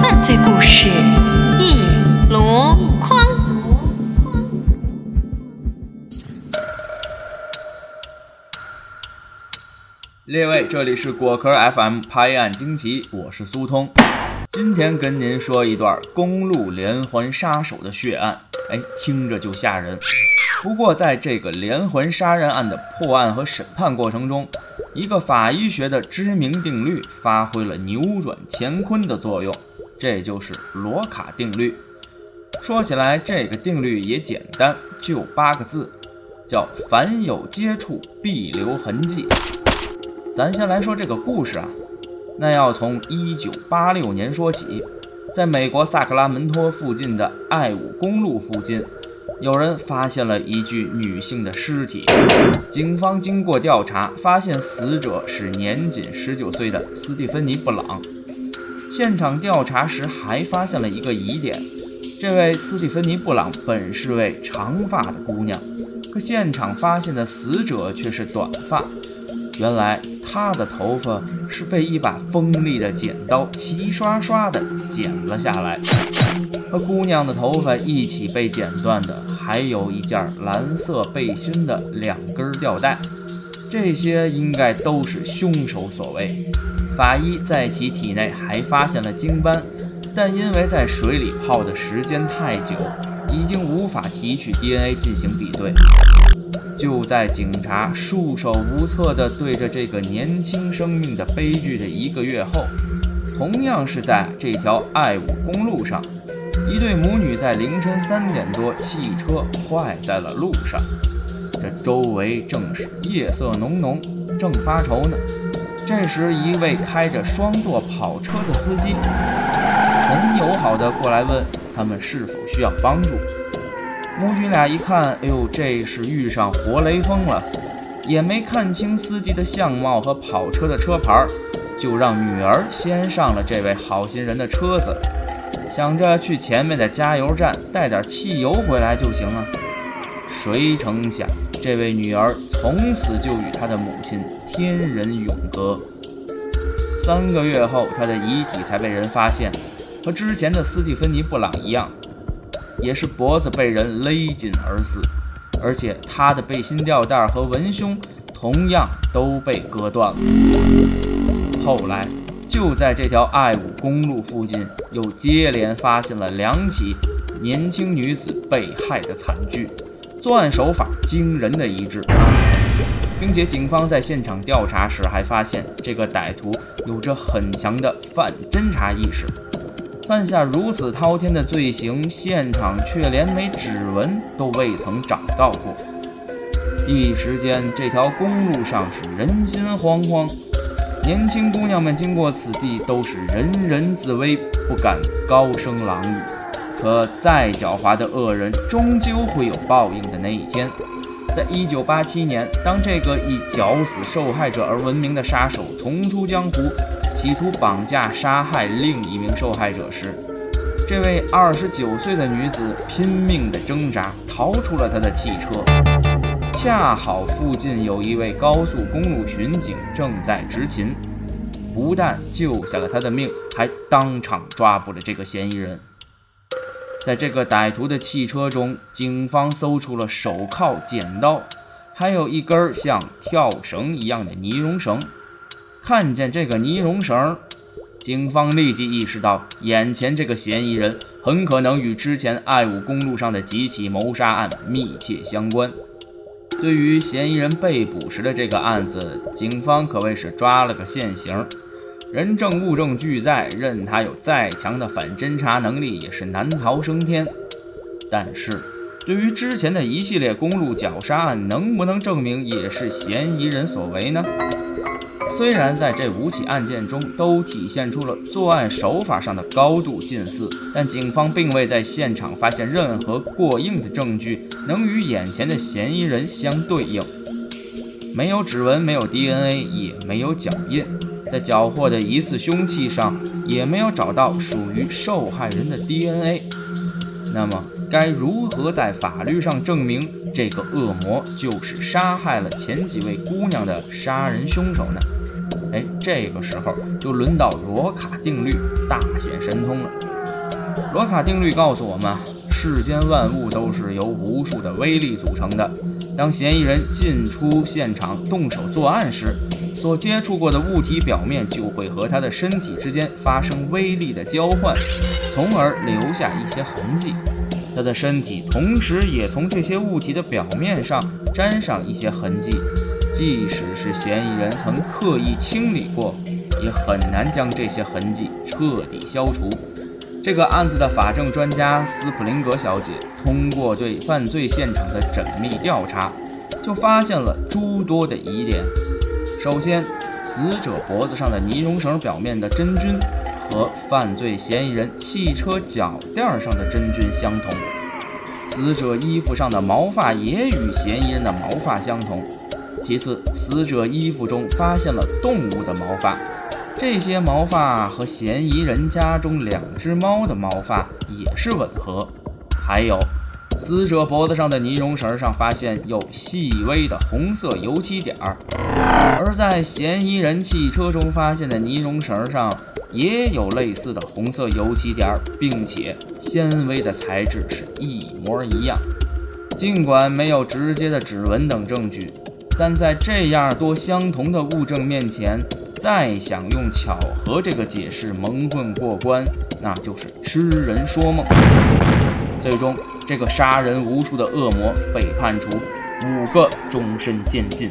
犯罪故事一箩筐。列位，这里是果壳 FM 拍案惊奇，我是苏通。今天跟您说一段公路连环杀手的血案，哎，听着就吓人。不过，在这个连环杀人案的破案和审判过程中，一个法医学的知名定律发挥了扭转乾坤的作用，这就是罗卡定律。说起来，这个定律也简单，就八个字，叫“凡有接触，必留痕迹”。咱先来说这个故事啊，那要从1986年说起，在美国萨克拉门托附近的爱武公路附近，有人发现了一具女性的尸体。警方经过调查，发现死者是年仅19岁的斯蒂芬妮·布朗。现场调查时还发现了一个疑点：这位斯蒂芬妮·布朗本是位长发的姑娘，可现场发现的死者却是短发。原来她的头发是被一把锋利的剪刀齐刷刷地剪了下来，和姑娘的头发一起被剪断的，还有一件蓝色背心的两根吊带，这些应该都是凶手所为。法医在其体内还发现了精斑，但因为在水里泡的时间太久，已经无法提取 DNA 进行比对。就在警察束手无策地对着这个年轻生命的悲剧的一个月后，同样是在这条爱武公路上，一对母女在凌晨三点多，汽车坏在了路上。这周围正是夜色浓浓，正发愁呢。这时，一位开着双座跑车的司机很友好的过来问他们是否需要帮助。母女俩一看，哎呦，这是遇上活雷锋了，也没看清司机的相貌和跑车的车牌，就让女儿先上了这位好心人的车子，想着去前面的加油站带点汽油回来就行了。谁成想，这位女儿从此就与她的母亲天人永隔。三个月后，她的遗体才被人发现，和之前的斯蒂芬妮·布朗一样。也是脖子被人勒紧而死，而且他的背心吊带和文胸同样都被割断了。后来，就在这条爱武公路附近，又接连发现了两起年轻女子被害的惨剧，作案手法惊人的一致，并且警方在现场调查时还发现，这个歹徒有着很强的反侦查意识。犯下如此滔天的罪行，现场却连枚指纹都未曾找到过。一时间，这条公路上是人心惶惶，年轻姑娘们经过此地都是人人自危，不敢高声朗语。可再狡猾的恶人，终究会有报应的那一天。在一九八七年，当这个以绞死受害者而闻名的杀手重出江湖。企图绑架杀害另一名受害者时，这位二十九岁的女子拼命地挣扎，逃出了他的汽车。恰好附近有一位高速公路巡警正在执勤，不但救下了他的命，还当场抓捕了这个嫌疑人。在这个歹徒的汽车中，警方搜出了手铐、剪刀，还有一根像跳绳一样的尼龙绳。看见这个尼龙绳，警方立即意识到，眼前这个嫌疑人很可能与之前爱武公路上的几起谋杀案密切相关。对于嫌疑人被捕时的这个案子，警方可谓是抓了个现行，人证物证俱在，任他有再强的反侦查能力，也是难逃升天。但是，对于之前的一系列公路绞杀案，能不能证明也是嫌疑人所为呢？虽然在这五起案件中都体现出了作案手法上的高度近似，但警方并未在现场发现任何过硬的证据能与眼前的嫌疑人相对应。没有指纹，没有 DNA，也没有脚印，在缴获的疑似凶器上也没有找到属于受害人的 DNA。那么，该如何在法律上证明这个恶魔就是杀害了前几位姑娘的杀人凶手呢？哎，这个时候就轮到罗卡定律大显神通了。罗卡定律告诉我们，世间万物都是由无数的微粒组成的。当嫌疑人进出现场动手作案时，所接触过的物体表面就会和他的身体之间发生微粒的交换，从而留下一些痕迹。他的身体同时也从这些物体的表面上沾上一些痕迹，即使是嫌疑人曾刻意清理过，也很难将这些痕迹彻底消除。这个案子的法证专家斯普林格小姐通过对犯罪现场的缜密调查，就发现了诸多的疑点。首先，死者脖子上的尼龙绳表面的真菌。和犯罪嫌疑人汽车脚垫上的真菌相同，死者衣服上的毛发也与嫌疑人的毛发相同。其次，死者衣服中发现了动物的毛发，这些毛发和嫌疑人家中两只猫的毛发也是吻合。还有，死者脖子上的尼龙绳上发现有细微的红色油漆点儿，而在嫌疑人汽车中发现的尼龙绳上。也有类似的红色油漆点儿，并且纤维的材质是一模一样。尽管没有直接的指纹等证据，但在这样多相同的物证面前，再想用巧合这个解释蒙混过关，那就是痴人说梦。最终，这个杀人无数的恶魔被判处五个终身监禁。